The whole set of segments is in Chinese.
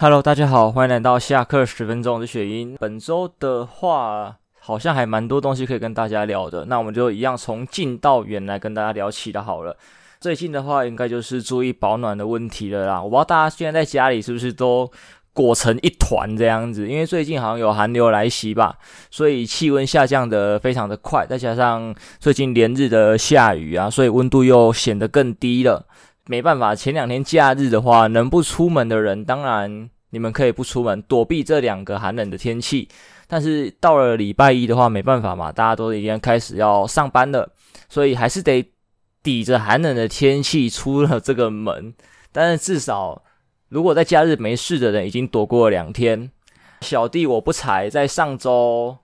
Hello，大家好，欢迎来到下课十分钟，我是雪英。本周的话，好像还蛮多东西可以跟大家聊的。那我们就一样从近到远来跟大家聊起的好了。最近的话，应该就是注意保暖的问题了啦。我不知道大家现在在家里是不是都裹成一团这样子，因为最近好像有寒流来袭吧，所以气温下降的非常的快，再加上最近连日的下雨啊，所以温度又显得更低了。没办法，前两天假日的话，能不出门的人，当然你们可以不出门，躲避这两个寒冷的天气。但是到了礼拜一的话，没办法嘛，大家都已经开始要上班了，所以还是得抵着寒冷的天气出了这个门。但是至少，如果在假日没事的人已经躲过了两天，小弟我不才，在上周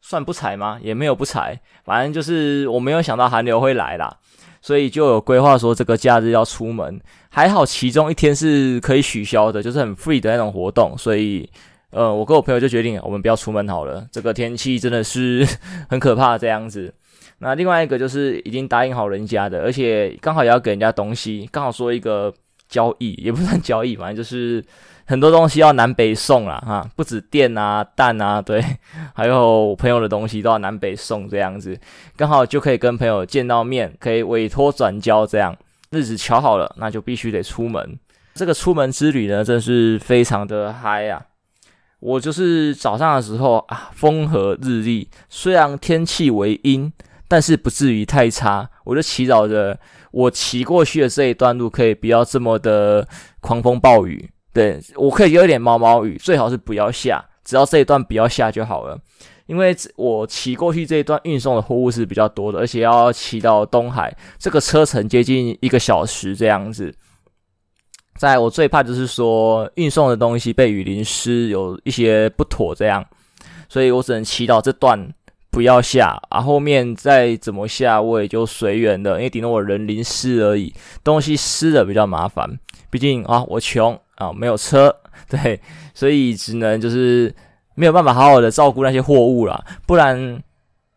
算不才吗？也没有不才，反正就是我没有想到寒流会来啦。所以就有规划说这个假日要出门，还好其中一天是可以取消的，就是很 free 的那种活动。所以，呃，我跟我朋友就决定我们不要出门好了。这个天气真的是很可怕这样子。那另外一个就是已经答应好人家的，而且刚好也要给人家东西，刚好说一个交易，也不算交易，反正就是。很多东西要南北送啦，哈，不止电啊、蛋啊，对，还有我朋友的东西都要南北送，这样子刚好就可以跟朋友见到面，可以委托转交，这样日子瞧好了，那就必须得出门。这个出门之旅呢，真是非常的嗨啊！我就是早上的时候啊，风和日丽，虽然天气为阴，但是不至于太差。我就祈祷着，我骑过去的这一段路可以不要这么的狂风暴雨。对，我可以有一点毛毛雨，最好是不要下，只要这一段不要下就好了。因为我骑过去这一段运送的货物是比较多的，而且要骑到东海，这个车程接近一个小时这样子。在我最怕就是说运送的东西被雨淋湿，有一些不妥这样，所以我只能祈祷这段不要下，啊后面再怎么下我也就随缘的，因为顶多我人淋湿而已，东西湿了比较麻烦，毕竟啊我穷。啊，没有车，对，所以只能就是没有办法好好的照顾那些货物了。不然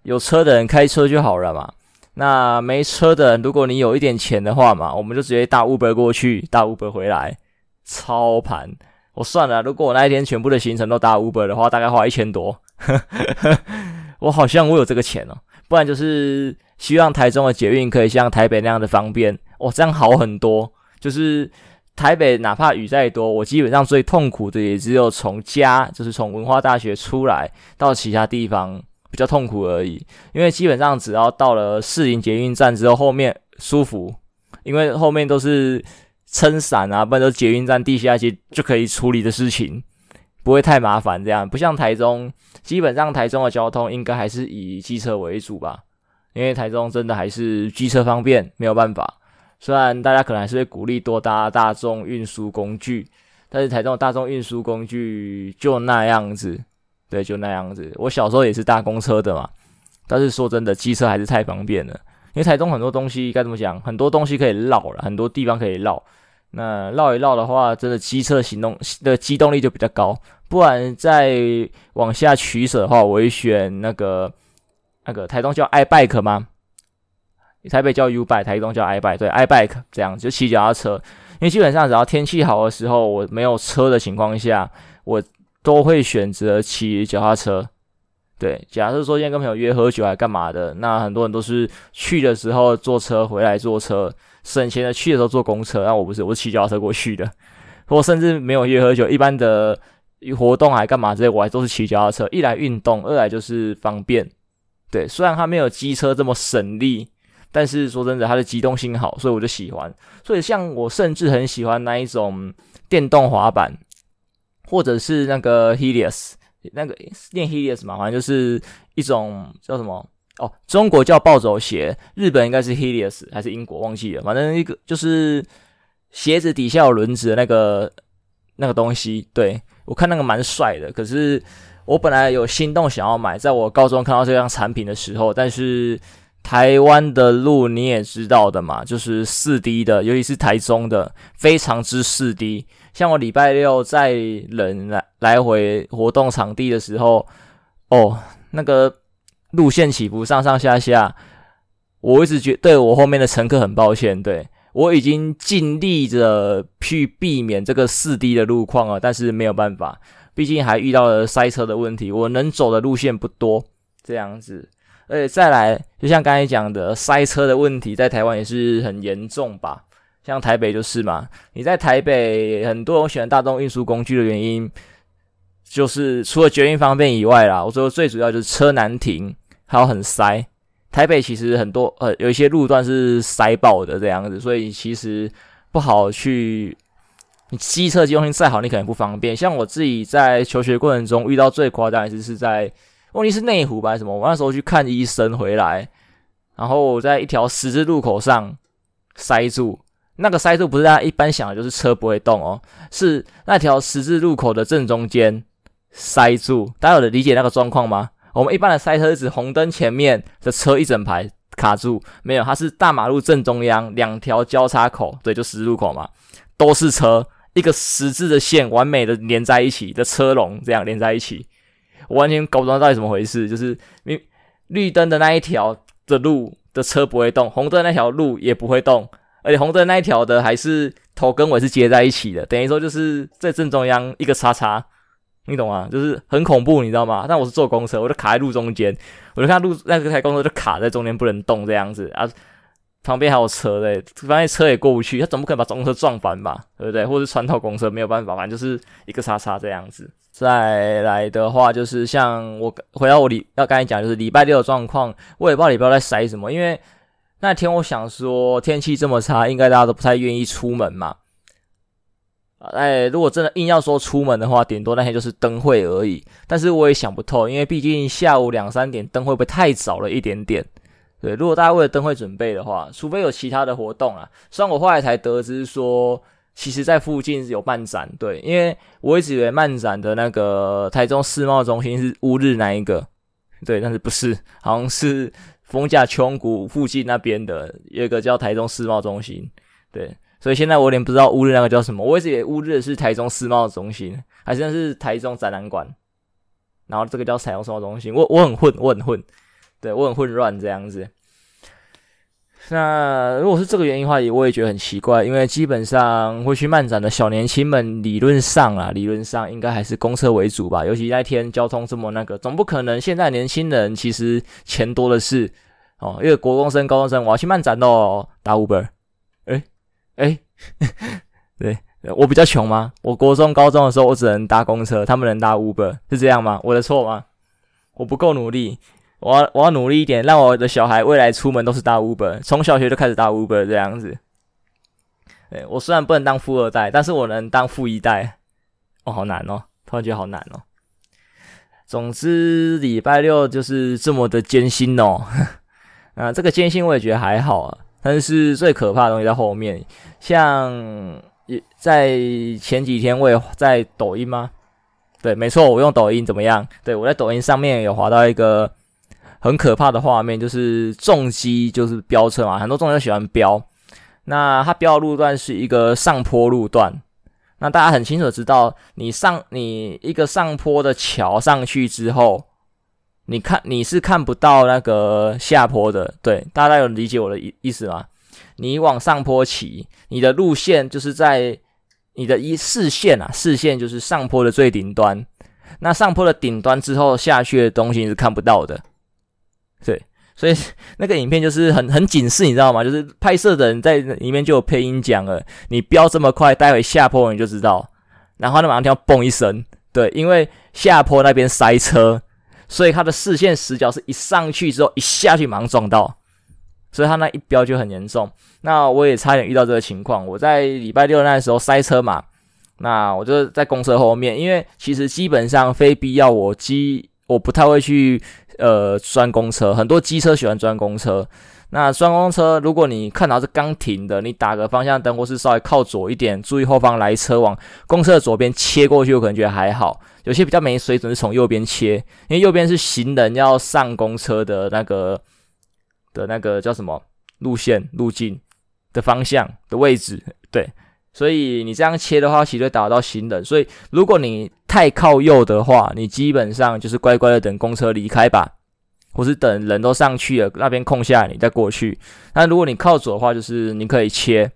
有车的人开车就好了嘛。那没车的人，如果你有一点钱的话嘛，我们就直接打 Uber 过去，打 Uber 回来，超盘。我算了，如果我那一天全部的行程都打 Uber 的话，大概花一千多。我好像我有这个钱哦，不然就是希望台中的捷运可以像台北那样的方便，哦，这样好很多，就是。台北哪怕雨再多，我基本上最痛苦的也只有从家，就是从文化大学出来到其他地方比较痛苦而已。因为基本上只要到了士林捷运站之后，后面舒服，因为后面都是撑伞啊，不然都捷运站地下街就可以处理的事情，不会太麻烦。这样不像台中，基本上台中的交通应该还是以机车为主吧，因为台中真的还是机车方便，没有办法。虽然大家可能还是会鼓励多搭大众运输工具，但是台中的大众运输工具就那样子，对，就那样子。我小时候也是搭公车的嘛，但是说真的，机车还是太方便了。因为台中很多东西该怎么讲，很多东西可以绕了，很多地方可以绕。那绕一绕的话，真的机车行动的机动力就比较高。不然再往下取舍的话，我会选那个那个台东叫 iBike 吗？台北叫 U bike，台东叫 I bike，对，I bike 这样就骑脚踏车。因为基本上只要天气好的时候，我没有车的情况下，我都会选择骑脚踏车。对，假设说今天跟朋友约喝酒还干嘛的，那很多人都是去的时候坐车，回来坐车，省钱的去的时候坐公车。那我不是，我是骑脚踏车过去的。或甚至没有约喝酒，一般的活动还干嘛之类，我还都是骑脚踏车。一来运动，二来就是方便。对，虽然它没有机车这么省力。但是说真的，它的机动性好，所以我就喜欢。所以像我甚至很喜欢那一种电动滑板，或者是那个 Helios，那个念 Helios 嘛，反正就是一种叫什么哦，中国叫暴走鞋，日本应该是 Helios 还是英国忘记了，反正一个就是鞋子底下有轮子的那个那个东西。对，我看那个蛮帅的，可是我本来有心动想要买，在我高中看到这样产品的时候，但是。台湾的路你也知道的嘛，就是四 D 的，尤其是台中的，非常之四 D。像我礼拜六在人来来回活动场地的时候，哦，那个路线起伏上上下下，我一直觉对我后面的乘客很抱歉。对，我已经尽力的去避免这个四 D 的路况了，但是没有办法，毕竟还遇到了塞车的问题。我能走的路线不多，这样子。而且再来，就像刚才讲的，塞车的问题在台湾也是很严重吧？像台北就是嘛，你在台北很多人选大众运输工具的原因，就是除了捷运方便以外啦，我说最主要就是车难停，还有很塞。台北其实很多呃有一些路段是塞爆的这样子，所以其实不好去。你机车机动性再好，你可能不方便。像我自己在求学过程中遇到最夸张的是是在，问题是内湖吧什么？我那时候去看医生回来，然后我在一条十字路口上塞住。那个塞住不是大家一般想的，就是车不会动哦，是那条十字路口的正中间塞住。大家有理解那个状况吗？我们一般的塞车是指红灯前面的车一整排卡住，没有，它是大马路正中央两条交叉口，对，就十字路口嘛，都是车，一个十字的线完美的连在一起的车龙，这样连在一起，我完全搞不懂到底怎么回事，就是绿绿灯的那一条的路的车不会动，红灯那条路也不会动。而且红灯那一条的还是头跟尾是接在一起的，等于说就是在正中央一个叉叉，你懂吗？就是很恐怖，你知道吗？但我是坐公车，我就卡在路中间，我就看路那个台公车就卡在中间不能动这样子啊，旁边还有车嘞，发现车也过不去，他总不可能把公车撞翻吧？对不对？或者是穿透公车没有办法，反正就是一个叉叉这样子。再来的话就是像我回到我礼要刚才讲就是礼拜六的状况，我也不知道礼拜六在塞什么，因为。那天我想说，天气这么差，应该大家都不太愿意出门嘛。哎，如果真的硬要说出门的话，顶多那天就是灯会而已。但是我也想不透，因为毕竟下午两三点灯会不会太早了一点点？对，如果大家为了灯会准备的话，除非有其他的活动啊。虽然我后来才得知说，其实在附近有漫展，对，因为我一直以为漫展的那个台中世贸中心是乌日那一个，对，但是不是，好像是。丰甲琼谷附近那边的有一个叫台中世贸中心，对，所以现在我有点不知道乌日那个叫什么，我一直以为乌日是台中世贸中心，还是那是台中展览馆，然后这个叫台中世贸中心，我我很混，我很混，对，我很混乱这样子。那如果是这个原因的话，也我也觉得很奇怪，因为基本上会去漫展的小年轻们，理论上啊，理论上应该还是公车为主吧。尤其那天交通这么那个，总不可能现在年轻人其实钱多的是哦。因为国中生、高中生，我要去漫展哦，打 Uber。诶诶，对，我比较穷吗？我国中、高中的时候，我只能搭公车，他们能搭 Uber，是这样吗？我的错吗？我不够努力。我我要努力一点，让我的小孩未来出门都是搭 Uber，从小学就开始搭 Uber 这样子。对，我虽然不能当富二代，但是我能当富一代。哦，好难哦，突然觉得好难哦。总之，礼拜六就是这么的艰辛哦。啊，这个艰辛我也觉得还好啊，但是最可怕的东西在后面。像也在前几天我也在抖音吗？对，没错，我用抖音怎么样？对，我在抖音上面有滑到一个。很可怕的画面，就是重机就是飙车嘛，很多重机都喜欢飙。那它飙的路段是一个上坡路段，那大家很清楚知道，你上你一个上坡的桥上去之后，你看你是看不到那个下坡的，对，大家有理解我的意意思吗？你往上坡骑，你的路线就是在你的一视线啊，视线就是上坡的最顶端，那上坡的顶端之后下去的东西是看不到的。对，所以 那个影片就是很很警示，你知道吗？就是拍摄的人在里面就有配音讲了，你飙这么快，待会下坡你就知道。然后他马上听到嘣一声，对，因为下坡那边塞车，所以他的视线死角是一上去之后一下去马上撞到，所以他那一飙就很严重。那我也差点遇到这个情况，我在礼拜六那时候塞车嘛，那我就在公车后面，因为其实基本上非必要我机我不太会去。呃，钻公车，很多机车喜欢钻公车。那钻公车，如果你看到是刚停的，你打个方向灯，或是稍微靠左一点，注意后方来车往公车的左边切过去，我可能觉得还好。有些比较没水准是从右边切，因为右边是行人要上公车的那个的那个叫什么路线路径的方向的位置，对。所以你这样切的话，其实会打到行人。所以如果你太靠右的话，你基本上就是乖乖的等公车离开吧，或是等人都上去了，那边空下来你再过去。那如果你靠左的话，就是你可以切，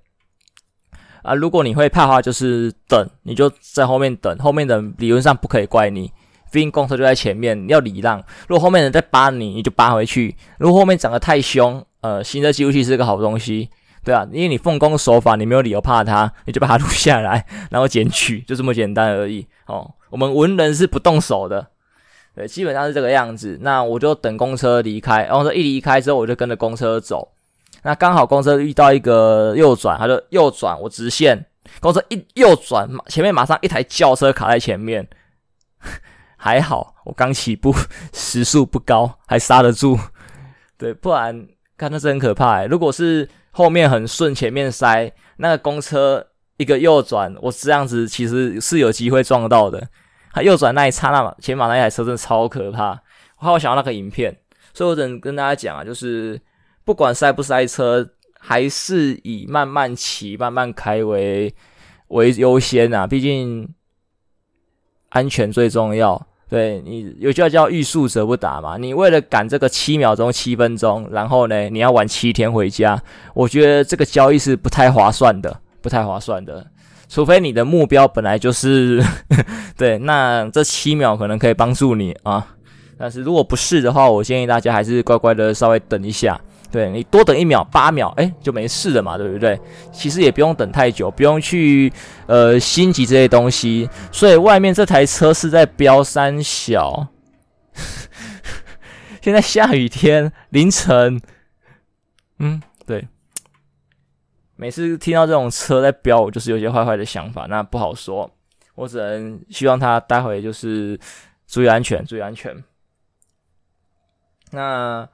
啊。如果你会怕的话，就是等，你就在后面等，后面的理论上不可以怪你，毕竟公车就在前面，要礼让。如果后面人在扒你，你就扒回去。如果后面长得太凶，呃，行车记录器是个好东西，对啊，因为你奉公守法，你没有理由怕他，你就把它录下来，然后检举，就这么简单而已。哦，我们文人是不动手的。对，基本上是这个样子。那我就等公车离开，然后说一离开之后，我就跟着公车走。那刚好公车遇到一个右转，他就右转，我直线。公车一右转，前面马上一台轿车卡在前面。还好我刚起步，时速不高，还刹得住。对，不然看那是很可怕。如果是后面很顺，前面塞，那个公车一个右转，我这样子其实是有机会撞到的。他右转那一刹那，前面那一台车真的超可怕。我好想要那个影片，所以我只能跟大家讲啊，就是不管塞不塞车，还是以慢慢骑、慢慢开为为优先啊。毕竟安全最重要。对，你有句话叫“欲速则不达”嘛。你为了赶这个七秒钟、七分钟，然后呢，你要晚七天回家，我觉得这个交易是不太划算的，不太划算的。除非你的目标本来就是 对，那这七秒可能可以帮助你啊。但是如果不是的话，我建议大家还是乖乖的稍微等一下。对，你多等一秒、八秒，哎，就没事了嘛，对不对？其实也不用等太久，不用去呃心急这些东西。所以外面这台车是在飙三小，现在下雨天凌晨，嗯，对。每次听到这种车在飙，我就是有些坏坏的想法，那不好说。我只能希望他待会就是注意安全，注意安全。那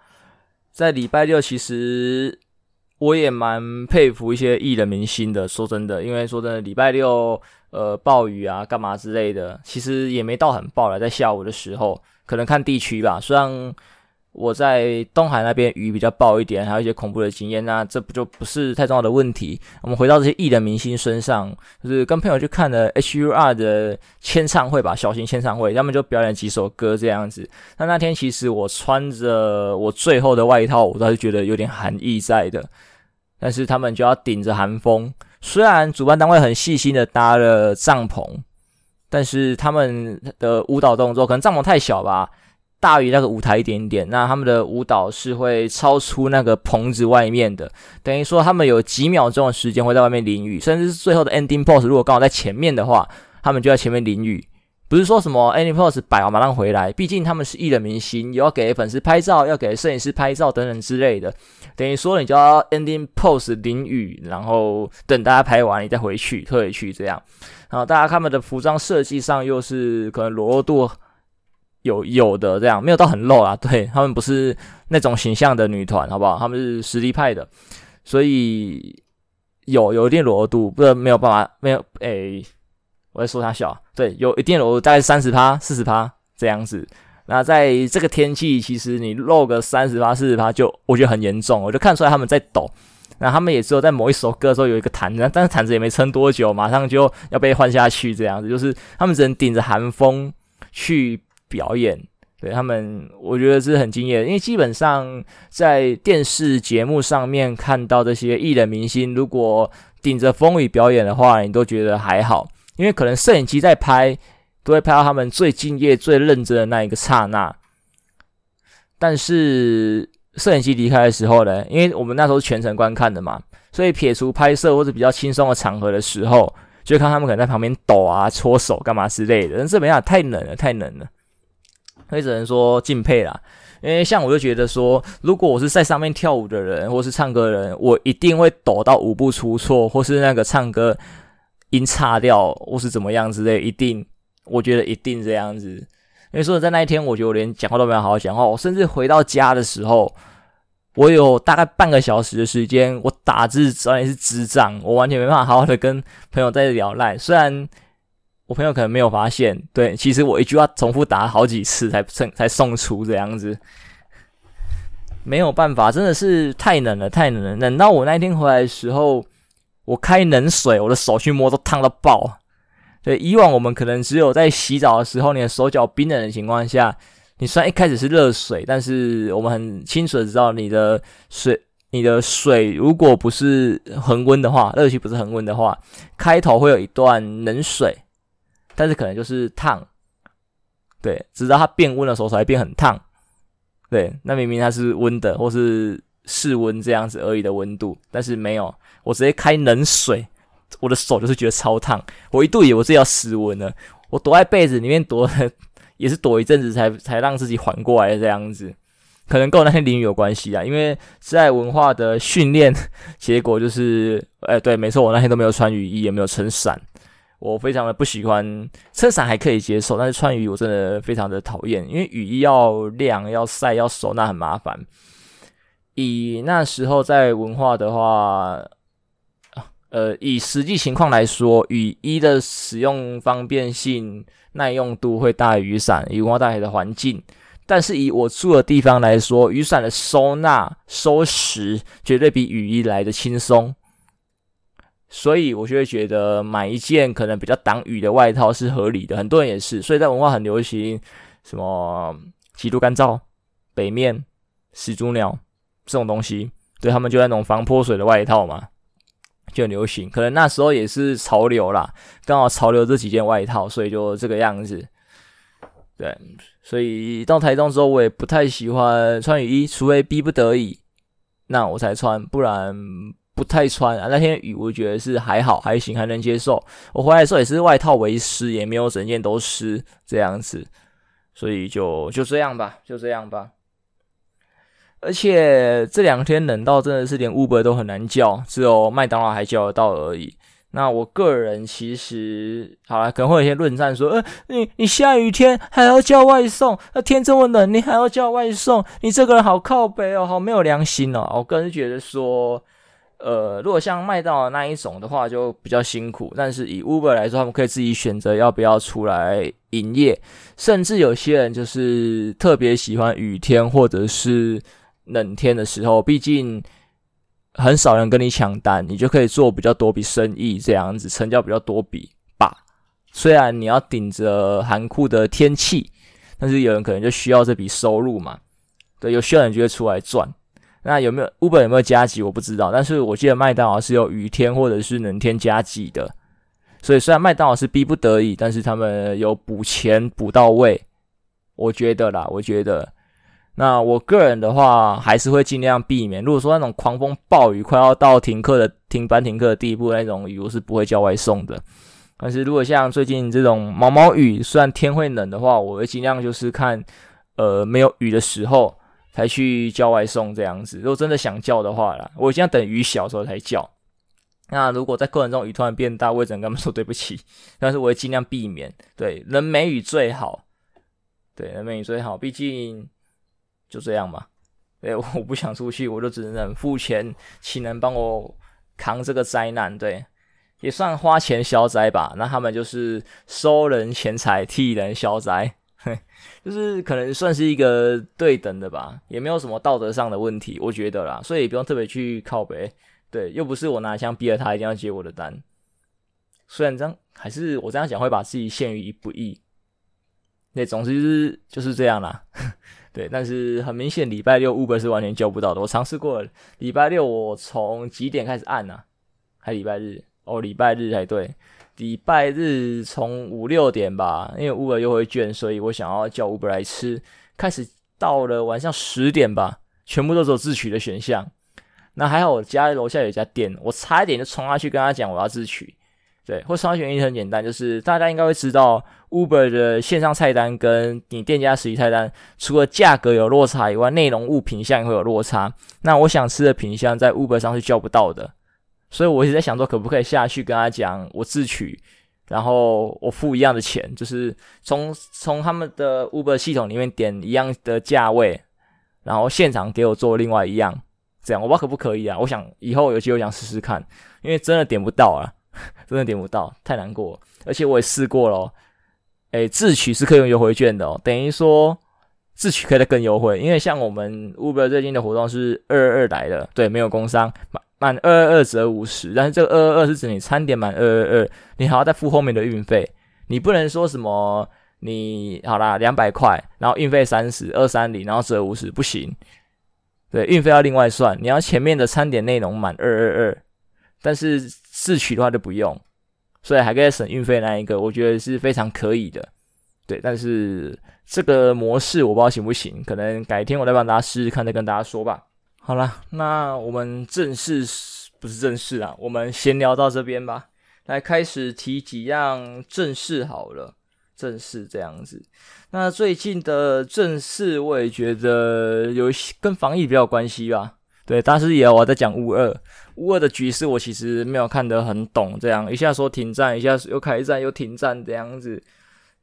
在礼拜六，其实我也蛮佩服一些艺人明星的。说真的，因为说真的，礼拜六呃暴雨啊，干嘛之类的，其实也没到很暴了，在下午的时候，可能看地区吧。虽然。我在东海那边雨比较暴一点，还有一些恐怖的经验，那这不就不是太重要的问题。我们回到这些艺人明星身上，就是跟朋友去看了 H.U.R 的签唱会吧，小型签唱会，他们就表演几首歌这样子。那那天其实我穿着我最后的外套，我倒是觉得有点寒意在的。但是他们就要顶着寒风，虽然主办单位很细心的搭了帐篷，但是他们的舞蹈动作可能帐篷太小吧。大于那个舞台一点点，那他们的舞蹈是会超出那个棚子外面的，等于说他们有几秒钟的时间会在外面淋雨，甚至是最后的 ending pose，如果刚好在前面的话，他们就在前面淋雨。不是说什么 ending pose 摆完马上回来，毕竟他们是艺人明星，有要给粉丝拍照，要给摄影师拍照等等之类的，等于说你就要 ending pose 淋雨，然后等大家拍完你再回去退回去这样。然后大家他们的服装设计上又是可能裸露度。有有的这样，没有到很露啊，对，他们不是那种形象的女团，好不好？他们是实力派的，所以有有一定裸度，不然没有办法，没有诶、我在说他小，对，有一定裸露，大概三十趴、四十趴这样子。那在这个天气，其实你露个三十趴、四十趴，就我觉得很严重，我就看出来他们在抖。那他们也只有在某一首歌的时候有一个毯子，但是毯子也没撑多久，马上就要被换下去，这样子，就是他们只能顶着寒风去。表演，对他们，我觉得是很敬业，因为基本上在电视节目上面看到这些艺人明星，如果顶着风雨表演的话，你都觉得还好，因为可能摄影机在拍，都会拍到他们最敬业、最认真的那一个刹那。但是摄影机离开的时候呢，因为我们那时候是全程观看的嘛，所以撇除拍摄或者比较轻松的场合的时候，就看他们可能在旁边抖啊、搓手干嘛之类的，但是没办法，太冷了，太冷了。所以只能说敬佩啦，因为像我就觉得说，如果我是在上面跳舞的人，或是唱歌的人，我一定会抖到舞步出错，或是那个唱歌音差掉，或是怎么样之类，一定，我觉得一定这样子。因为说在那一天，我觉得我连讲话都没有好好讲话，我甚至回到家的时候，我有大概半个小时的时间，我打字早已是智障，我完全没办法好好的跟朋友在聊赖，虽然。我朋友可能没有发现，对，其实我一句话重复打了好几次才送才送出这样子，没有办法，真的是太冷了，太冷了，冷到我那天回来的时候，我开冷水，我的手去摸都烫到爆。对，以往我们可能只有在洗澡的时候，你的手脚冰冷的情况下，你虽然一开始是热水，但是我们很清楚的知道你的水你的水如果不是恒温的话，热气不是恒温的话，开头会有一段冷水，但是可能就是烫，对，直到它变温的时候才会变很烫，对，那明明它是温的或是室温这样子而已的温度，但是没有，我直接开冷水，我的手就是觉得超烫，我一度以为我自己要失温了，我躲在被子里面躲，也是躲一阵子才才让自己缓过来这样子。可能跟我那天淋雨有关系啊，因为在文化的训练结果就是，哎，对，没错，我那天都没有穿雨衣，也没有撑伞。我非常的不喜欢撑伞还可以接受，但是穿雨衣我真的非常的讨厌，因为雨衣要晾、要晒、要收，那很麻烦。以那时候在文化的话，呃，以实际情况来说，雨衣的使用方便性、耐用度会大于雨伞，以文化大学的环境。但是以我住的地方来说，雨伞的收纳、收拾绝对比雨衣来的轻松，所以我就会觉得买一件可能比较挡雨的外套是合理的。很多人也是，所以在文化很流行什么极度干燥、北面、始祖鸟这种东西，对，他们就那种防泼水的外套嘛，就很流行。可能那时候也是潮流啦，刚好潮流这几件外套，所以就这个样子，对。所以到台中之后，我也不太喜欢穿雨衣，除非逼不得已，那我才穿，不然不太穿啊。那天雨我觉得是还好，还行，还能接受。我回来的时候也是外套为湿，也没有整件都湿这样子，所以就就这样吧，就这样吧。而且这两天冷到真的是连 Uber 都很难叫，只有麦当劳还叫得到而已。那我个人其实好了，可能会有些论战说，呃，你你下雨天还要叫外送，那天这么冷，你还要叫外送，你这个人好靠北哦，好没有良心哦。我个人觉得说，呃，如果像麦当劳那一种的话，就比较辛苦。但是以 Uber 来说，他们可以自己选择要不要出来营业，甚至有些人就是特别喜欢雨天或者是冷天的时候，毕竟。很少人跟你抢单，你就可以做比较多笔生意，这样子成交比较多笔吧。虽然你要顶着寒酷的天气，但是有人可能就需要这笔收入嘛。对，有需要人就会出来赚。那有没有 Uber 有没有加急？我不知道，但是我记得麦当劳是有雨天或者是冷天加急的。所以虽然麦当劳是逼不得已，但是他们有补钱补到位。我觉得啦，我觉得。那我个人的话，还是会尽量避免。如果说那种狂风暴雨，快要到停课的停班停课的地步，那种雨我是不会叫外送的。但是如果像最近这种毛毛雨，虽然天会冷的话，我会尽量就是看，呃，没有雨的时候才去叫外送这样子。如果真的想叫的话啦，我尽量等雨小的时候才叫。那如果在过程中雨突然变大，我也只能跟他们说对不起。但是我会尽量避免。对，能没雨最好。对，能没雨最好，毕竟。就这样嘛，对，我不想出去，我就只能付钱，请人帮我扛这个灾难，对，也算花钱消灾吧。那他们就是收人钱财，替人消灾，就是可能算是一个对等的吧，也没有什么道德上的问题，我觉得啦，所以不用特别去靠北，对，又不是我拿枪逼着他一定要接我的单，虽然这样，还是我这样讲会把自己陷于一不义，那，总之就是就是这样啦。对，但是很明显，礼拜六 Uber 是完全叫不到的。我尝试过了，礼拜六我从几点开始按呢、啊？还礼拜日？哦，礼拜日才对，礼拜日从五六点吧，因为 Uber 优惠券，所以我想要叫 Uber 来吃。开始到了晚上十点吧，全部都是有自取的选项。那还好，我家楼下有一家店，我差一点就冲下去跟他讲我要自取。对，或商业原因很简单，就是大家应该会知道，Uber 的线上菜单跟你店家实体菜单，除了价格有落差以外，内容物品项也会有落差。那我想吃的品项在 Uber 上是叫不到的，所以我一直在想说，可不可以下去跟他讲我自取，然后我付一样的钱，就是从从他们的 Uber 系统里面点一样的价位，然后现场给我做另外一样，这样我不知道可不可以啊？我想以后有机会想试试看，因为真的点不到啊。真的点不到，太难过了。而且我也试过了，诶，自取是可以用优惠券的哦，等于说自取可以更优惠。因为像我们 Uber 最近的活动是二二二来的，对，没有工商，满二二二折五十，但是这个二二二是指你餐点满二二二，你还要再付后面的运费，你不能说什么你好啦两百块，然后运费三十二三零，然后折五十，不行。对，运费要另外算。你要前面的餐点内容满二二二，但是自取的话就不用，所以还可以省运费那一个，我觉得是非常可以的。对，但是这个模式我不知道行不行，可能改天我再帮大家试试看，再跟大家说吧。好了，那我们正式不是正式啊，我们闲聊到这边吧。来开始提几样正事好了，正事这样子。那最近的正事，我也觉得有跟防疫比较关系吧。对，但是也我在讲乌二，乌二的局势我其实没有看得很懂，这样一下说停战，一下又开战，又停战这样子。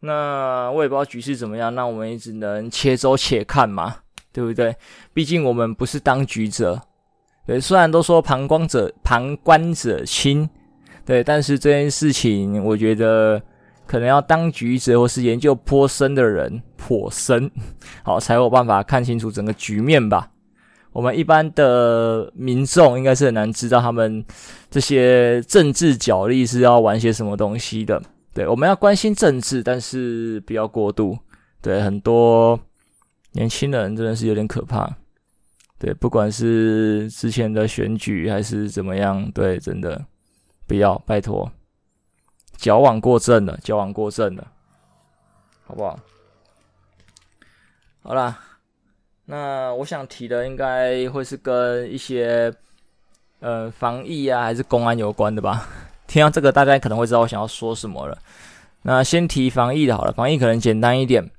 那我也不知道局势怎么样，那我们也只能且走且看嘛，对不对？毕竟我们不是当局者。对，虽然都说旁观者旁观者清。对，但是这件事情，我觉得可能要当局者或是研究颇深的人，颇深，好才有办法看清楚整个局面吧。我们一般的民众应该是很难知道他们这些政治角力是要玩些什么东西的。对，我们要关心政治，但是不要过度。对，很多年轻人真的是有点可怕。对，不管是之前的选举还是怎么样，对，真的。不要，拜托，矫枉过正了，矫枉过正了，好不好？好啦，那我想提的应该会是跟一些呃防疫啊，还是公安有关的吧？听到这个，大家可能会知道我想要说什么了。那先提防疫的好了，防疫可能简单一点。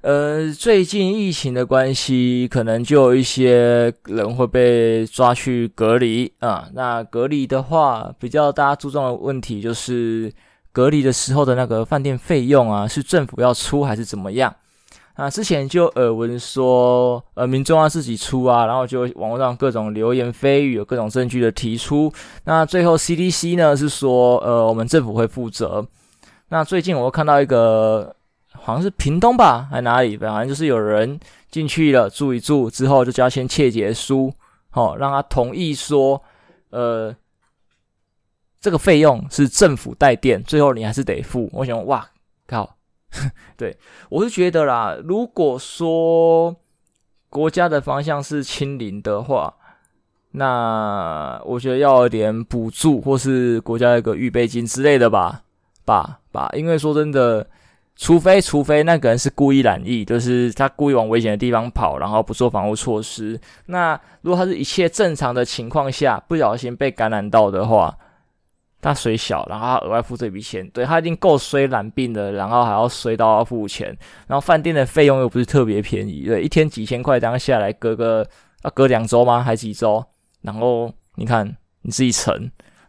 呃，最近疫情的关系，可能就有一些人会被抓去隔离啊。那隔离的话，比较大家注重的问题就是隔离的时候的那个饭店费用啊，是政府要出还是怎么样？啊，之前就耳闻说，呃，民众要自己出啊，然后就网络上各种流言蜚语，有各种证据的提出。那最后 CDC 呢是说，呃，我们政府会负责。那最近我又看到一个。好像是屏东吧，还哪里？反正就是有人进去了住一住之后，就交签切结书，好、哦、让他同意说，呃，这个费用是政府代垫，最后你还是得付。我想，哇靠，对我是觉得啦，如果说国家的方向是清零的话，那我觉得要点补助，或是国家一个预备金之类的吧，吧吧，因为说真的。除非，除非那个人是故意染疫，就是他故意往危险的地方跑，然后不做防护措施。那如果他是一切正常的情况下，不小心被感染到的话，他虽小，然后他额外付这笔钱，对，他已经够衰染病的，然后还要衰到要付钱，然后饭店的费用又不是特别便宜，对，一天几千块这样下来，隔个要隔两周吗？还几周？然后你看你自己乘，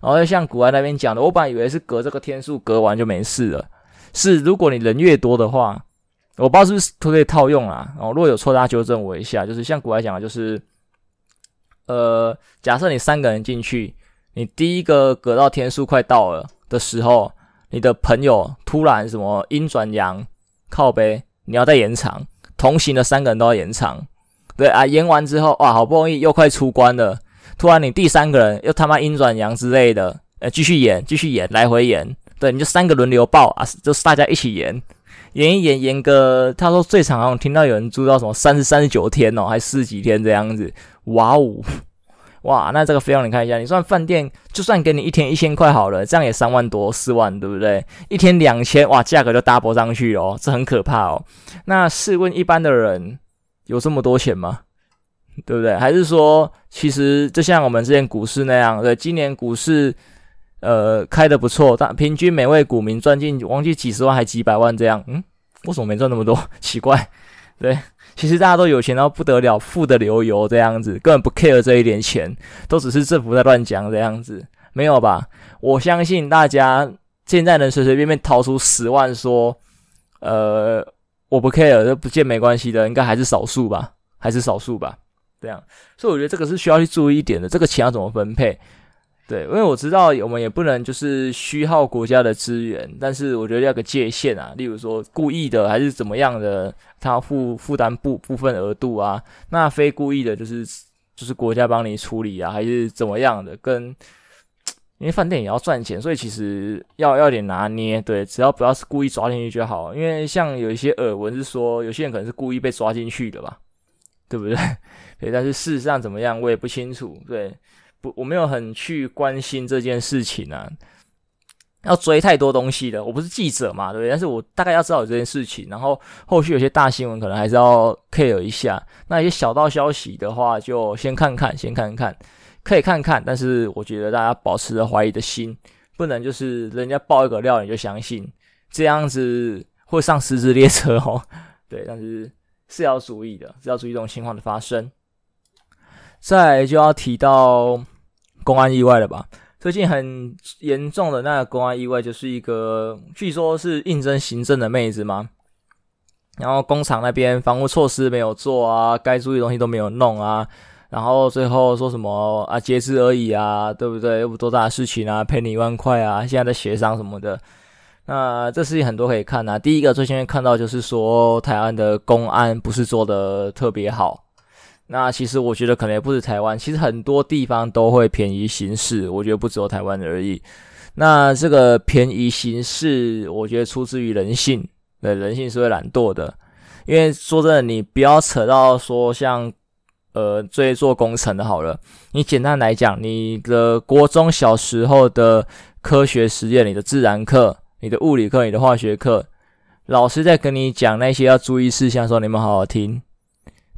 然后像国外那边讲的，我本来以为是隔这个天数，隔完就没事了。是，如果你人越多的话，我不知道是不是都可以套用啊。哦，如果有错，大家纠正我一下。就是像古来讲的，就是，呃，假设你三个人进去，你第一个隔到天数快到了的时候，你的朋友突然什么阴转阳，靠背，你要再延长，同行的三个人都要延长。对啊，延完之后，哇，好不容易又快出关了，突然你第三个人又他妈阴转阳之类的，呃，继续延，继续延，来回延。对，你就三个轮流报啊，就是大家一起延，延一延，延个，他说最长好像听到有人住到什么三十三十九天哦，还四十几天这样子，哇哦，哇，那这个费用你看一下，你算饭店就算给你一天一千块好了，这样也三万多四万，对不对？一天两千，哇，价格就 double 上去哦，这很可怕哦。那试问一般的人有这么多钱吗？对不对？还是说其实就像我们之前股市那样，对，今年股市。呃，开的不错，但平均每位股民赚进忘记几十万还几百万这样，嗯，为什么没赚那么多？奇怪，对，其实大家都有钱到不得了，富得流油这样子，根本不 care 这一点钱，都只是政府在乱讲这样子，没有吧？我相信大家现在能随随便便掏出十万说，呃，我不 care，这不见没关系的，应该还是少数吧，还是少数吧，这样，所以我觉得这个是需要去注意一点的，这个钱要怎么分配？对，因为我知道我们也不能就是虚耗国家的资源，但是我觉得要个界限啊，例如说故意的还是怎么样的，他负负担部部分额度啊，那非故意的，就是就是国家帮你处理啊，还是怎么样的，跟因为饭店也要赚钱，所以其实要要点拿捏，对，只要不要是故意抓进去就好，因为像有一些耳闻是说，有些人可能是故意被抓进去的吧，对不对？对，但是事实上怎么样，我也不清楚。对，不，我没有很去关心这件事情啊。要追太多东西了，我不是记者嘛，对不对？但是我大概要知道有这件事情，然后后续有些大新闻可能还是要 care 一下。那一些小道消息的话，就先看看，先看看，可以看看。但是我觉得大家保持着怀疑的心，不能就是人家爆一个料你就相信，这样子会上失智列车哦。对，但是是要注意的，是要注意这种情况的发生。再来就要提到公安意外了吧？最近很严重的那个公安意外，就是一个据说是应征行政的妹子嘛，然后工厂那边防护措施没有做啊，该注意的东西都没有弄啊，然后最后说什么啊，截肢而已啊，对不对？又不多大的事情啊，赔你一万块啊，现在在协商什么的。那这事情很多可以看啊，第一个最先看到就是说台湾的公安不是做的特别好。那其实我觉得可能也不是台湾，其实很多地方都会便宜行事，我觉得不只有台湾而已。那这个便宜行事，我觉得出自于人性，对，人性是会懒惰的。因为说真的，你不要扯到说像呃，最做工程的好了，你简单来讲，你的国中小时候的科学实验，你的自然课、你的物理课、你的化学课，老师在跟你讲那些要注意事项的时候，你们好好听。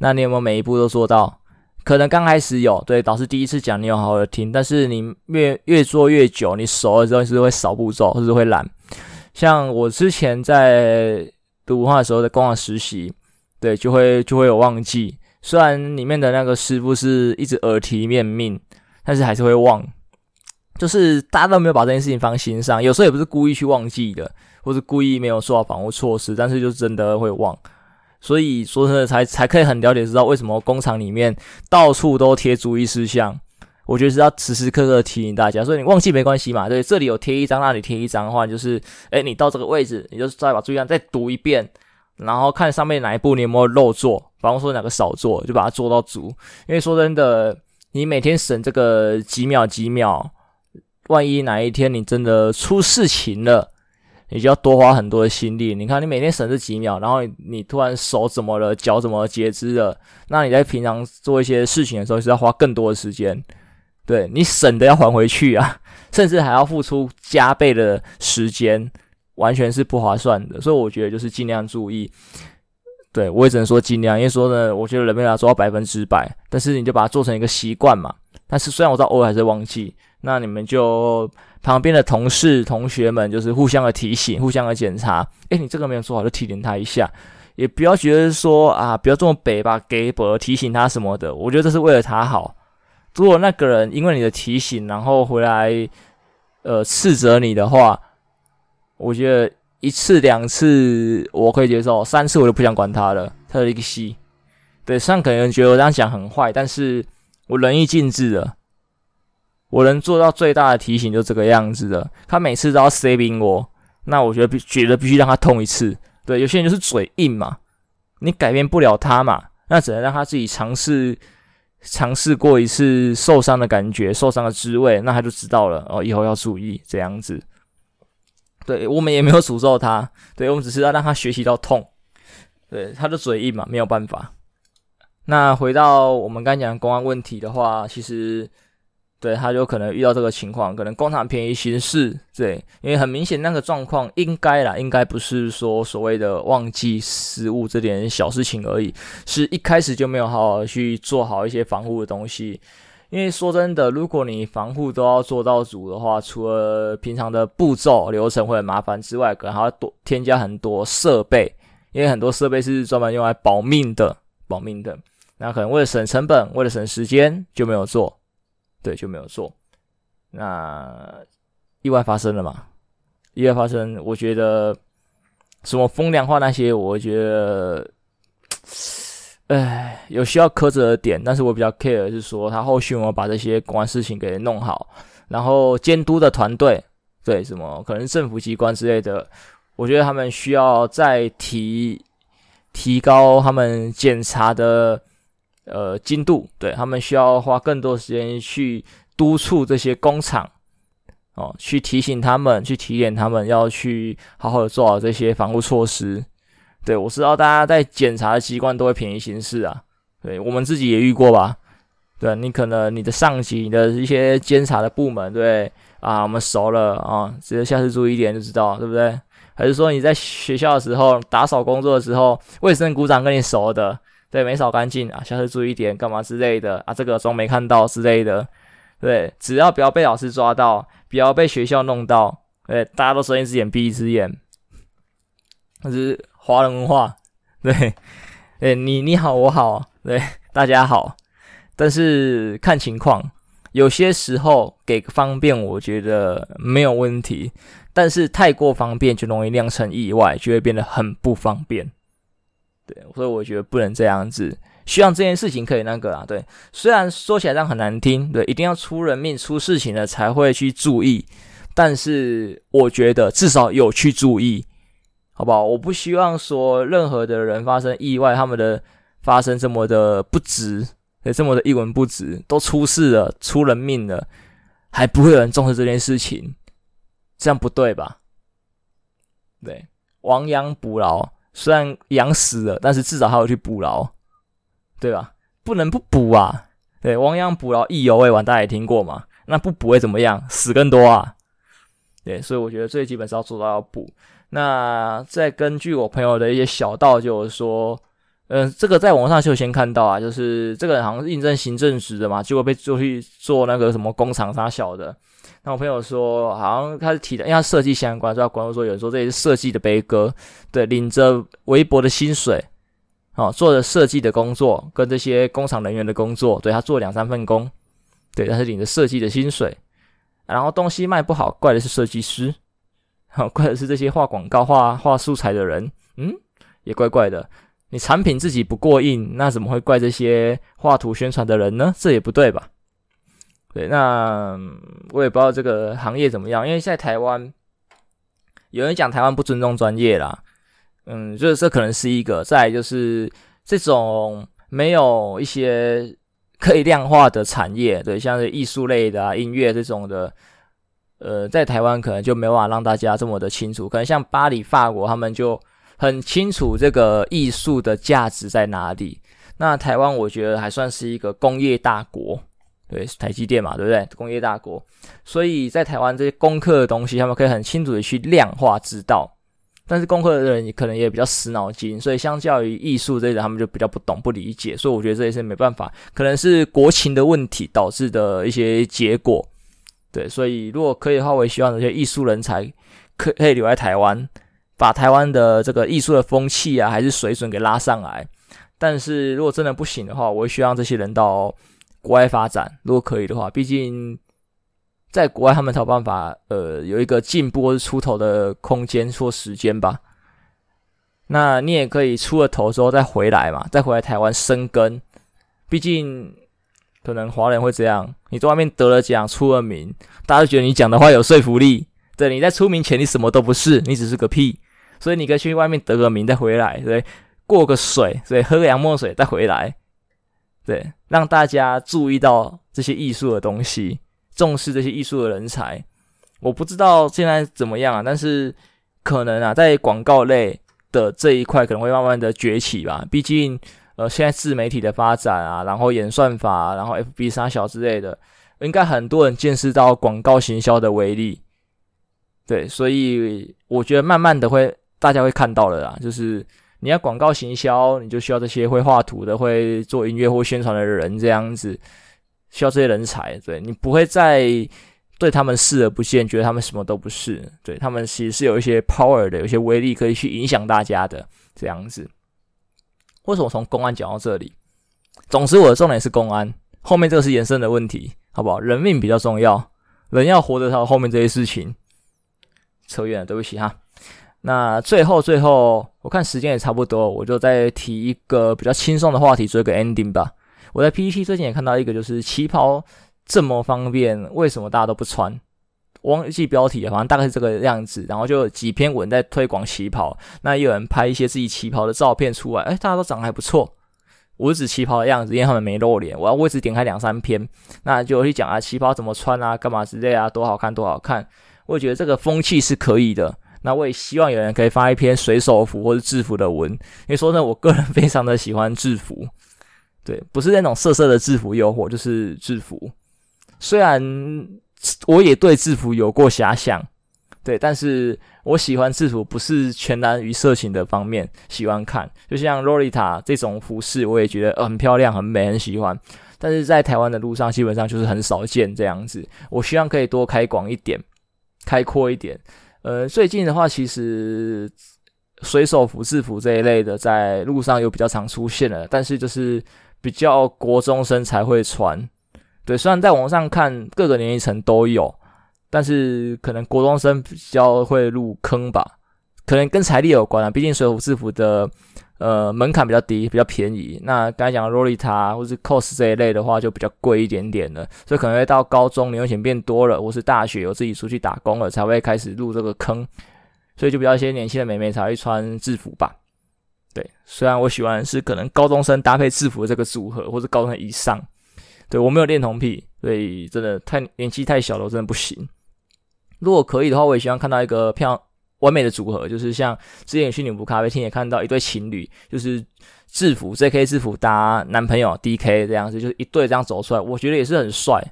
那你有没有每一步都做到？可能刚开始有，对，导师第一次讲你有好好的听，但是你越越做越久，你熟了之后你是会少步骤，或是会懒。像我之前在读文化的时候，在工厂实习，对，就会就会有忘记。虽然里面的那个师傅是一直耳提面命，但是还是会忘。就是大家都没有把这件事情放心上，有时候也不是故意去忘记的，或是故意没有做好防护措施，但是就真的会忘。所以说真的才才可以很了解知道为什么工厂里面到处都贴注意事项。我觉得是要时时刻刻提醒大家，所以你忘记没关系嘛。对，这里有贴一张，那里贴一张的话，就是诶你到这个位置，你就再把注意事项再读一遍，然后看上面哪一步你有没有漏做，比方说哪个少做，就把它做到足。因为说真的，你每天省这个几秒几秒，万一哪一天你真的出事情了。你就要多花很多的心力。你看，你每天省这几秒，然后你，你突然手怎么了，脚怎么截肢了？那你在平常做一些事情的时候，是要花更多的时间。对，你省的要还回去啊，甚至还要付出加倍的时间，完全是不划算的。所以我觉得就是尽量注意。对，我也只能说尽量，因为说呢，我觉得人没有做到百分之百，但是你就把它做成一个习惯嘛。但是虽然我知道偶尔还是忘记，那你们就。旁边的同事、同学们就是互相的提醒、互相的检查。诶，你这个没有做好，就提醒他一下，也不要觉得说啊，不要这么北吧，给伯提醒他什么的。我觉得这是为了他好。如果那个人因为你的提醒，然后回来呃斥责你的话，我觉得一次两次我可以接受，三次我就不想管他了。他的一个戏，对，上可能觉得我这样讲很坏，但是我仁义尽致了。我能做到最大的提醒就这个样子的，他每次都要 saving 我，那我觉得必觉得必须让他痛一次。对，有些人就是嘴硬嘛，你改变不了他嘛，那只能让他自己尝试尝试过一次受伤的感觉，受伤的滋味，那他就知道了哦，以后要注意这样子。对，我们也没有诅咒他，对，我们只是要让他学习到痛。对，他的嘴硬嘛，没有办法。那回到我们刚讲的公安问题的话，其实。对，他就可能遇到这个情况，可能工厂便宜行事，对，因为很明显那个状况应该啦，应该不是说所谓的忘记失误这点小事情而已，是一开始就没有好好去做好一些防护的东西。因为说真的，如果你防护都要做到足的话，除了平常的步骤流程会很麻烦之外，可能还要多添加很多设备，因为很多设备是专门用来保命的，保命的，那可能为了省成本，为了省时间就没有做。对，就没有做。那意外发生了嘛？意外发生，我觉得什么风凉话那些，我觉得，哎，有需要苛责的点。但是我比较 care 的是说，他后续有没有把这些公安事情给弄好，然后监督的团队，对，什么可能政府机关之类的，我觉得他们需要再提提高他们检查的。呃，精度，对，他们需要花更多时间去督促这些工厂，哦，去提醒他们，去提点他们，要去好好的做好这些防护措施。对，我知道大家在检查的机关都会便宜行事啊，对，我们自己也遇过吧？对，你可能你的上级、你的一些监察的部门，对啊，我们熟了啊，直接下次注意一点就知道，对不对？还是说你在学校的时候打扫工作的时候，卫生股长跟你熟的，对，没扫干净啊，下次注意点，干嘛之类的啊？这个装没看到之类的，对，只要不要被老师抓到，不要被学校弄到，对，大家都睁一只眼闭一只眼，这是华人文化，对，对，你你好我好，对，大家好，但是看情况，有些时候给方便，我觉得没有问题。但是太过方便就容易酿成意外，就会变得很不方便。对，所以我觉得不能这样子。希望这件事情可以那个啊，对。虽然说起来这样很难听，对，一定要出人命、出事情了才会去注意。但是我觉得至少有去注意，好不好？我不希望说任何的人发生意外，他们的发生这么的不值，对，这么的一文不值，都出事了、出人命了，还不会有人重视这件事情。这样不对吧？对，亡羊补牢，虽然羊死了，但是至少还要去补牢，对吧？不能不补啊！对，亡羊补牢，意犹未晚，大家也听过嘛？那不补会怎么样？死更多啊！对，所以我觉得最基本是要做到要补。那再根据我朋友的一些小道，就是说，嗯、这个在网上就先看到啊，就是这个人好像是应征行政职的嘛，结果被做去做那个什么工厂啥小的。那我朋友说，好像他是提的，因为他设计相关，所以他关注说，有人说这也是设计的悲歌，对，领着微薄的薪水，哦，做着设计的工作，跟这些工厂人员的工作，对，他做两三份工，对，但是领着设计的薪水，然后东西卖不好，怪的是设计师，好，怪的是这些画广告、画画素材的人，嗯，也怪怪的，你产品自己不过硬，那怎么会怪这些画图宣传的人呢？这也不对吧？对，那我也不知道这个行业怎么样，因为在台湾有人讲台湾不尊重专业啦，嗯，就是这可能是一个。再就是这种没有一些可以量化的产业，对，像是艺术类的啊、音乐这种的，呃，在台湾可能就没办法让大家这么的清楚。可能像巴黎、法国，他们就很清楚这个艺术的价值在哪里。那台湾我觉得还算是一个工业大国。对，台积电嘛，对不对？工业大国，所以在台湾这些工科的东西，他们可以很清楚的去量化知道。但是工科的人可能也比较死脑筋，所以相较于艺术这一点，他们就比较不懂、不理解。所以我觉得这也是没办法，可能是国情的问题导致的一些结果。对，所以如果可以的话，我也希望这些艺术人才可可以留在台湾，把台湾的这个艺术的风气啊，还是水准给拉上来。但是如果真的不行的话，我会希望这些人到。国外发展，如果可以的话，毕竟在国外他们才有办法，呃，有一个进步或是出头的空间或时间吧。那你也可以出了头之后再回来嘛，再回来台湾生根。毕竟可能华人会这样，你在外面得了奖、出了名，大家都觉得你讲的话有说服力。对，你在出名前你什么都不是，你只是个屁。所以你可以去外面得个名再回来，对，过个水，对，喝个洋墨水再回来。对，让大家注意到这些艺术的东西，重视这些艺术的人才。我不知道现在怎么样啊，但是可能啊，在广告类的这一块可能会慢慢的崛起吧。毕竟，呃，现在自媒体的发展啊，然后演算法，然后 FB 杀小之类的，应该很多人见识到广告行销的威力。对，所以我觉得慢慢的会大家会看到了啦，就是。你要广告行销，你就需要这些会画图的、会做音乐或宣传的人，这样子需要这些人才。对，你不会再对他们视而不见，觉得他们什么都不是。对，他们其实是有一些 power 的，有些威力可以去影响大家的这样子。为什么从公安讲到这里？总之，我的重点是公安，后面这个是延伸的问题，好不好？人命比较重要，人要活得到后面这些事情。扯远了，对不起哈。那最后最后，我看时间也差不多，我就再提一个比较轻松的话题，做一个 ending 吧。我在 PPT 最近也看到一个，就是旗袍这么方便，为什么大家都不穿？忘记标题了，反正大概是这个样子。然后就几篇文在推广旗袍，那也有人拍一些自己旗袍的照片出来，哎，大家都长得还不错。我是指旗袍的样子，因为他们没露脸。我要位置点开两三篇，那就去讲啊，旗袍怎么穿啊，干嘛之类啊，多好看多好看。我觉得这个风气是可以的。那我也希望有人可以发一篇水手服或者制服的文，因为说呢，我个人非常的喜欢制服，对，不是那种色色的制服诱惑，就是制服。虽然我也对制服有过遐想，对，但是我喜欢制服不是全然于色情的方面喜欢看，就像洛丽塔这种服饰，我也觉得很漂亮、很美、很喜欢。但是在台湾的路上，基本上就是很少见这样子。我希望可以多开广一点，开阔一点。呃，最近的话，其实水手服、制服这一类的在路上有比较常出现了，但是就是比较国中生才会穿。对，虽然在网上看各个年龄层都有，但是可能国中生比较会入坑吧，可能跟财力有关啊。毕竟水手服、制服的。呃，门槛比较低，比较便宜。那刚才讲洛丽塔或是 cos 这一类的话，就比较贵一点点了。所以可能会到高中，零用钱变多了，或是大学有自己出去打工了，才会开始入这个坑。所以就比较一些年轻的美眉才会穿制服吧。对，虽然我喜欢是可能高中生搭配制服这个组合，或是高中生以上。对，我没有恋童癖，所以真的太年纪太小了，我真的不行。如果可以的话，我也希望看到一个漂亮。完美的组合就是像之前去女仆咖啡厅也看到一对情侣，就是制服 JK 制服搭男朋友 DK 这样子，就是一对这样走出来，我觉得也是很帅。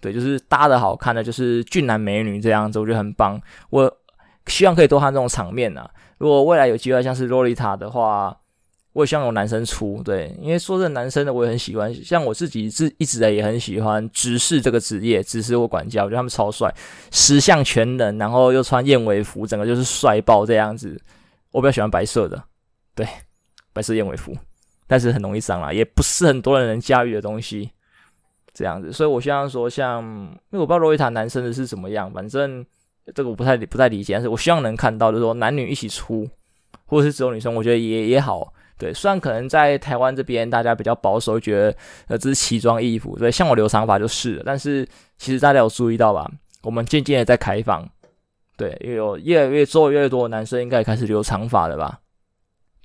对，就是搭的好看的，就是俊男美女这样子，我觉得很棒。我希望可以多看这种场面啊。如果未来有机会像是洛丽塔的话。我也希望有男生出，对，因为说这男生的我也很喜欢，像我自己是一直的也很喜欢执事这个职业，执事或管家，我觉得他们超帅，十项全能，然后又穿燕尾服，整个就是帅爆这样子。我比较喜欢白色的，对，白色燕尾服，但是很容易脏啦，也不是很多人能驾驭的东西，这样子。所以我希望说像，像因为我不知道洛丽塔男生的是怎么样，反正这个我不太不太理解，但是我希望能看到，就是说男女一起出，或者是只有女生，我觉得也也好。对，虽然可能在台湾这边大家比较保守，觉得呃这是奇装异服，对，像我留长发就是了。但是其实大家有注意到吧？我们渐渐的在开放，对，有越来越做越多的男生应该也开始留长发了吧？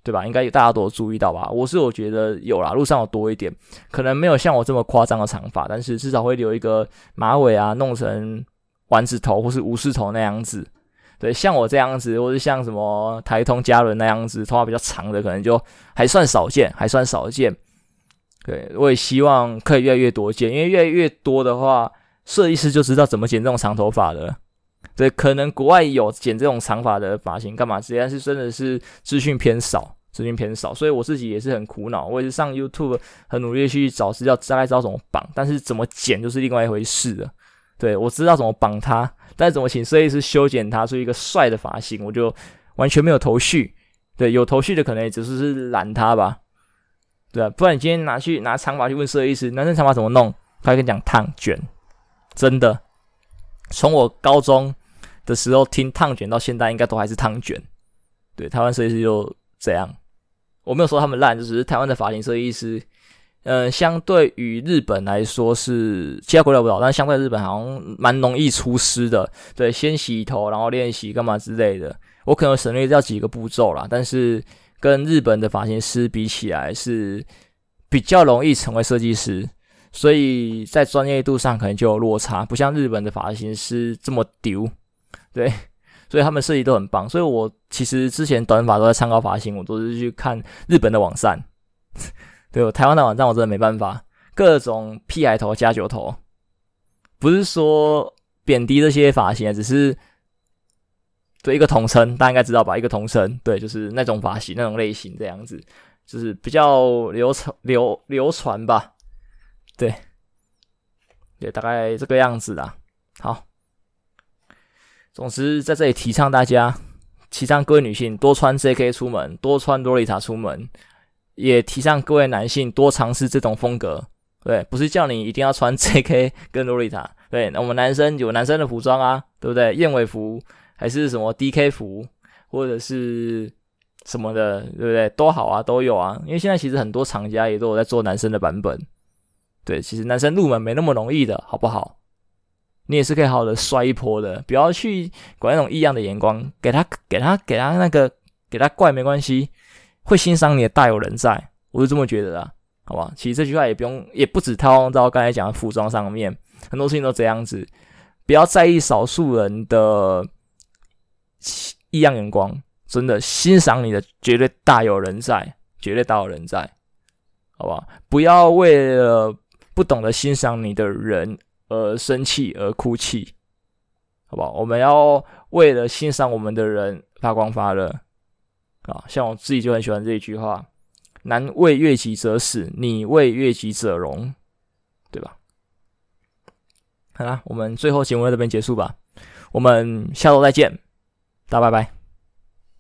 对吧？应该大家都有注意到吧？我是我觉得有啦，路上有多一点，可能没有像我这么夸张的长发，但是至少会留一个马尾啊，弄成丸子头或是武士头那样子。对，像我这样子，或是像什么台通嘉伦那样子，头发比较长的，可能就还算少见，还算少见。对，我也希望可以越来越多见，因为越来越多的话，设计师就知道怎么剪这种长头发的。对，可能国外有剪这种长发的发型干嘛之类，但是真的是资讯偏少，资讯偏少，所以我自己也是很苦恼。我也是上 YouTube 很努力去找资料，大概知道怎么绑，但是怎么剪就是另外一回事了。对，我知道怎么绑它。但怎么请设计师修剪他出一个帅的发型，我就完全没有头绪。对，有头绪的可能也只是是懒他吧，对啊，不然你今天拿去拿长发去问设计师，男生长发怎么弄？他跟你讲烫卷，真的。从我高中的时候听烫卷到现在，应该都还是烫卷。对，台湾设计师就这样。我没有说他们烂，就只是台湾的发型设计师。嗯，相对于日本来说是其他国家不知道，但相对日本好像蛮容易出师的。对，先洗头，然后练习干嘛之类的。我可能省略掉几个步骤啦，但是跟日本的发型师比起来是比较容易成为设计师，所以在专业度上可能就有落差，不像日本的发型师这么丢。对，所以他们设计都很棒。所以我其实之前短发都在参考发型，我都是去看日本的网站。对，我台湾的网站我真的没办法，各种屁孩头加九头，不是说贬低这些发型，只是对一个统称，大家应该知道吧？一个统称，对，就是那种发型那种类型这样子，就是比较流传流流传吧，对，对，大概这个样子啦。好，总之在这里提倡大家，提倡各位女性多穿 JK 出门，多穿洛丽塔出门。也提倡各位男性多尝试这种风格，对，不是叫你一定要穿 JK 跟洛丽塔，对，我们男生有男生的服装啊，对不对？燕尾服还是什么 DK 服，或者是什么的，对不对？都好啊，都有啊。因为现在其实很多厂家也都有在做男生的版本，对，其实男生入门没那么容易的，好不好？你也是可以好好的摔一波的，不要去管那种异样的眼光，给他给他给他那个给他怪没关系。会欣赏你的大有人在，我是这么觉得的，好吧？其实这句话也不用，也不止套用到刚才讲的服装上面，很多事情都这样子。不要在意少数人的异样眼光，真的欣赏你的绝对大有人在，绝对大有人在。好不好？不要为了不懂得欣赏你的人而生气而哭泣，好不好？我们要为了欣赏我们的人发光发热啊！像我自己就很喜欢这一句话：“男为悦己者死，女为悦己者容”，对吧？好啦，我们最后节目在这边结束吧。我们下周再见，大家拜拜。